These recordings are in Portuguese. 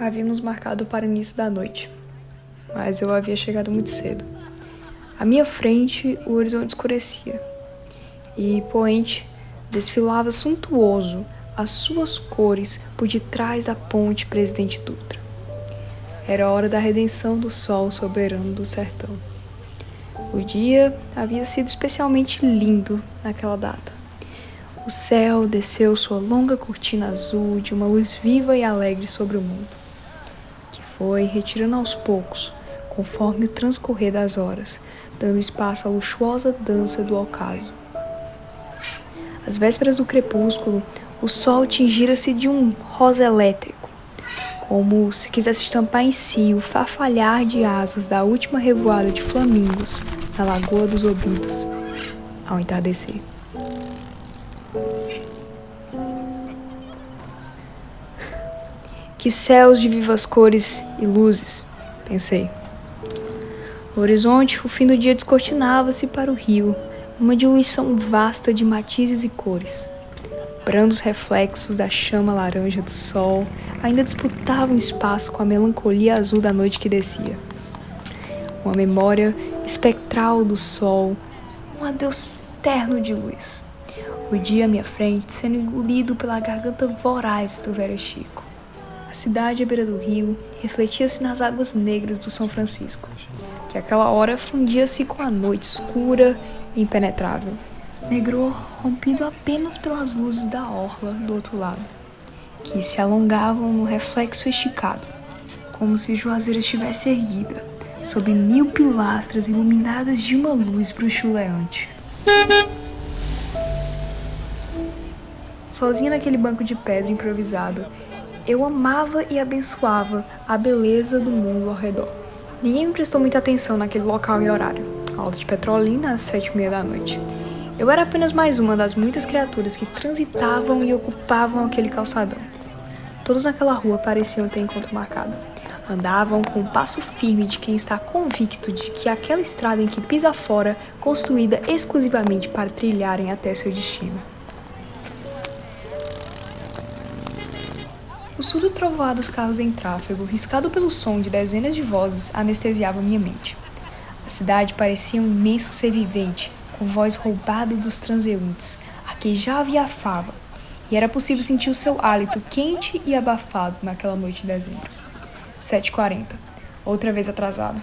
Havíamos marcado para o início da noite, mas eu havia chegado muito cedo. À minha frente, o horizonte escurecia e Poente desfilava suntuoso as suas cores por detrás da ponte Presidente Dutra. Era a hora da redenção do sol soberano do sertão. O dia havia sido especialmente lindo naquela data. O céu desceu sua longa cortina azul de uma luz viva e alegre sobre o mundo, foi retirando aos poucos, conforme o transcorrer das horas, dando espaço à luxuosa dança do ocaso. Às vésperas do crepúsculo, o sol tingira-se de um rosa elétrico, como se quisesse estampar em si o farfalhar de asas da última revoada de flamingos na Lagoa dos Ouvidos, ao entardecer. Que céus de vivas cores e luzes, pensei. No horizonte, o fim do dia descortinava-se para o rio, uma diluição vasta de matizes e cores. Brandos reflexos da chama laranja do sol ainda disputavam espaço com a melancolia azul da noite que descia. Uma memória espectral do sol, um adeus terno de luz. O dia à minha frente sendo engolido pela garganta voraz do velho Chico. Cidade à beira do rio refletia-se nas águas negras do São Francisco, que àquela hora fundia-se com a noite escura e impenetrável. Negro rompido apenas pelas luzes da orla do outro lado, que se alongavam no reflexo esticado, como se Juazeiro estivesse erguida, sob mil pilastras iluminadas de uma luz bruxuleante. Sozinha naquele banco de pedra improvisado, eu amava e abençoava a beleza do mundo ao redor. Ninguém me prestou muita atenção naquele local e horário, aula de petrolina às sete e meia da noite. Eu era apenas mais uma das muitas criaturas que transitavam e ocupavam aquele calçadão. Todos naquela rua pareciam ter encontro marcado. Andavam com o passo firme de quem está convicto de que aquela estrada em que pisa fora, construída exclusivamente para trilharem até seu destino. O surdo trovoar dos carros em tráfego, riscado pelo som de dezenas de vozes, anestesiava minha mente. A cidade parecia um imenso ser vivente, com voz roubada dos transeuntes, arquejava e afava, e era possível sentir o seu hálito quente e abafado naquela noite de dezembro. 7h40. Outra vez atrasado.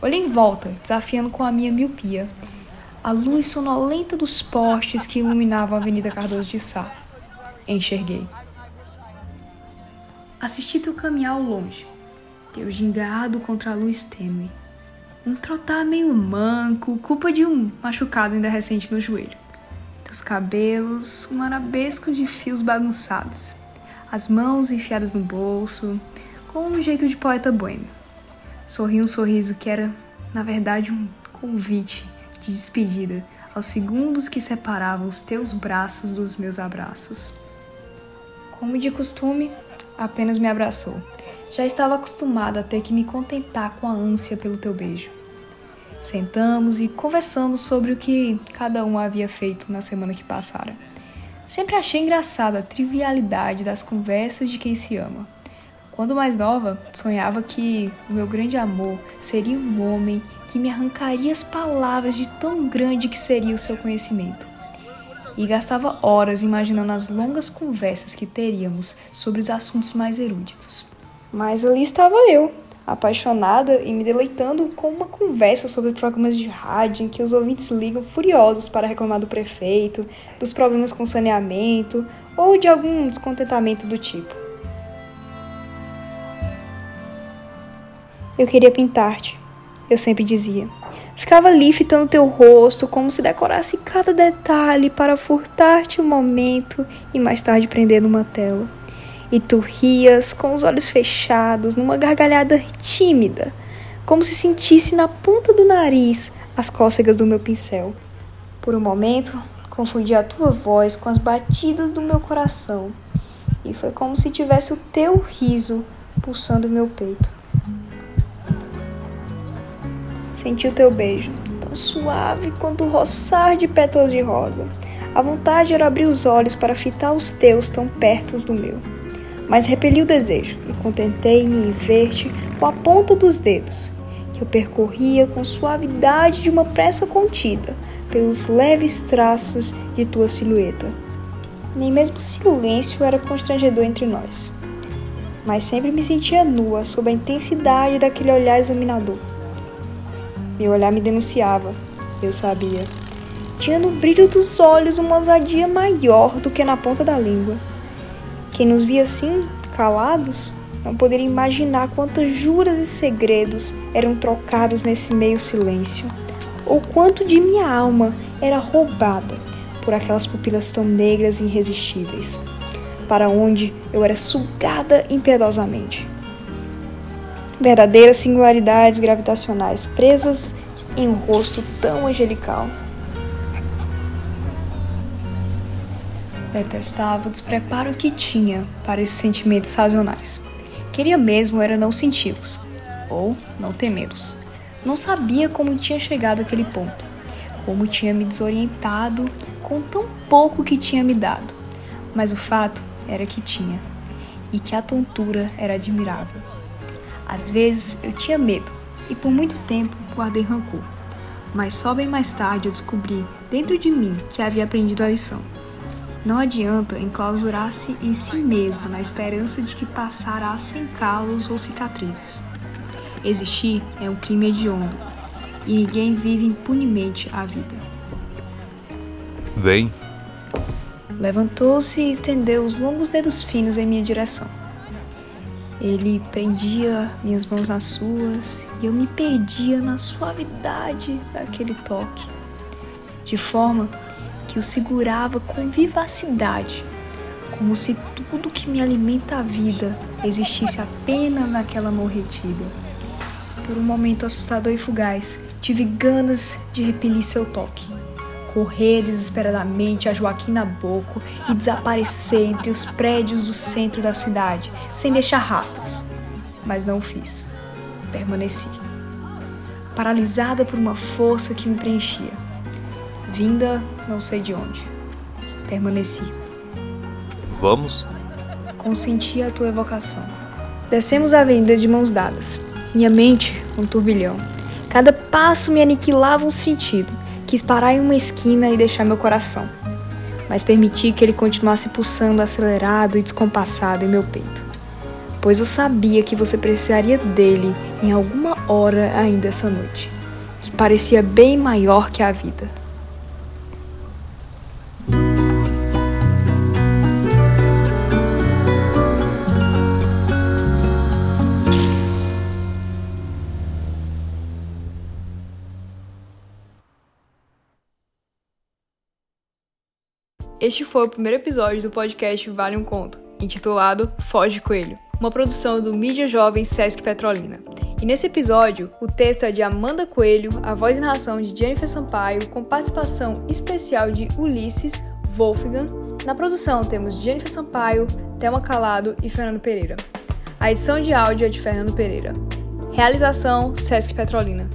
Olhei em volta, desafiando com a minha miopia a luz sonolenta dos postes que iluminavam a Avenida Cardoso de Sá. Enxerguei. Assisti teu caminhar ao longe, teu gingado contra a luz tênue. Um trotar meio manco, culpa de um machucado ainda recente no joelho. Teus cabelos, um arabesco de fios bagunçados. As mãos enfiadas no bolso, com um jeito de poeta boêmio. Sorri um sorriso que era, na verdade, um convite de despedida aos segundos que separavam os teus braços dos meus abraços. Como de costume, apenas me abraçou. Já estava acostumada a ter que me contentar com a ânsia pelo teu beijo. Sentamos e conversamos sobre o que cada um havia feito na semana que passara. Sempre achei engraçada a trivialidade das conversas de quem se ama. Quando mais nova, sonhava que o meu grande amor seria um homem que me arrancaria as palavras de tão grande que seria o seu conhecimento e gastava horas imaginando as longas conversas que teríamos sobre os assuntos mais eruditos. Mas ali estava eu, apaixonada e me deleitando com uma conversa sobre programas de rádio em que os ouvintes ligam furiosos para reclamar do prefeito, dos problemas com saneamento ou de algum descontentamento do tipo. Eu queria pintar-te, eu sempre dizia. Ficava ali fitando teu rosto, como se decorasse cada detalhe para furtar-te um momento e mais tarde prender numa tela. E tu rias com os olhos fechados, numa gargalhada tímida, como se sentisse na ponta do nariz as cócegas do meu pincel. Por um momento, confundi a tua voz com as batidas do meu coração, e foi como se tivesse o teu riso pulsando meu peito. Senti o teu beijo, tão suave quanto o roçar de pétalas de rosa. A vontade era abrir os olhos para fitar os teus tão perto do meu. mas repeli o desejo e contentei-me em ver-te com a ponta dos dedos, que eu percorria com suavidade de uma pressa contida pelos leves traços de tua silhueta. Nem mesmo silêncio era constrangedor entre nós, mas sempre me sentia nua sob a intensidade daquele olhar examinador. Meu olhar me denunciava, eu sabia. Tinha no brilho dos olhos uma ousadia maior do que na ponta da língua. Quem nos via assim, calados, não poderia imaginar quantas juras e segredos eram trocados nesse meio silêncio, ou quanto de minha alma era roubada por aquelas pupilas tão negras e irresistíveis, para onde eu era sugada impiedosamente. Verdadeiras singularidades gravitacionais presas em um rosto tão angelical. Detestava o despreparo que tinha para esses sentimentos sazonais. Queria mesmo era não senti-los, ou não temê-los. Não sabia como tinha chegado àquele ponto, como tinha me desorientado com tão pouco que tinha me dado. Mas o fato era que tinha, e que a tontura era admirável. Às vezes eu tinha medo, e por muito tempo guardei rancor. Mas só bem mais tarde eu descobri, dentro de mim, que havia aprendido a lição. Não adianta enclausurar-se em si mesma na esperança de que passará sem calos ou cicatrizes. Existir é um crime hediondo e ninguém vive impunemente a vida. Vem. Levantou-se e estendeu os longos dedos finos em minha direção. Ele prendia minhas mãos nas suas e eu me perdia na suavidade daquele toque, de forma que o segurava com vivacidade, como se tudo que me alimenta a vida existisse apenas naquela mão retida. Por um momento assustador e fugaz, tive ganas de repelir seu toque, correr desesperadamente a Joaquim Nabuco e desaparecer entre os prédios do centro da cidade, sem deixar rastros. Mas não o fiz. Permaneci. Paralisada por uma força que me preenchia vinda não sei de onde. Permaneci. Vamos? Consenti a tua evocação. Descemos a avenida de mãos dadas. Minha mente, um turbilhão. Cada passo me aniquilava um sentido. Quis parar em uma esquina e deixar meu coração. Mas permiti que ele continuasse pulsando acelerado e descompassado em meu peito. Pois eu sabia que você precisaria dele em alguma hora ainda essa noite. Que parecia bem maior que a vida. Este foi o primeiro episódio do podcast Vale um Conto, intitulado Foge Coelho, uma produção do Mídia Jovem Sesc Petrolina. E nesse episódio, o texto é de Amanda Coelho, a voz e narração de Jennifer Sampaio, com participação especial de Ulisses Wolfgang. Na produção temos Jennifer Sampaio, Thelma Calado e Fernando Pereira. A edição de áudio é de Fernando Pereira. Realização Sesc Petrolina.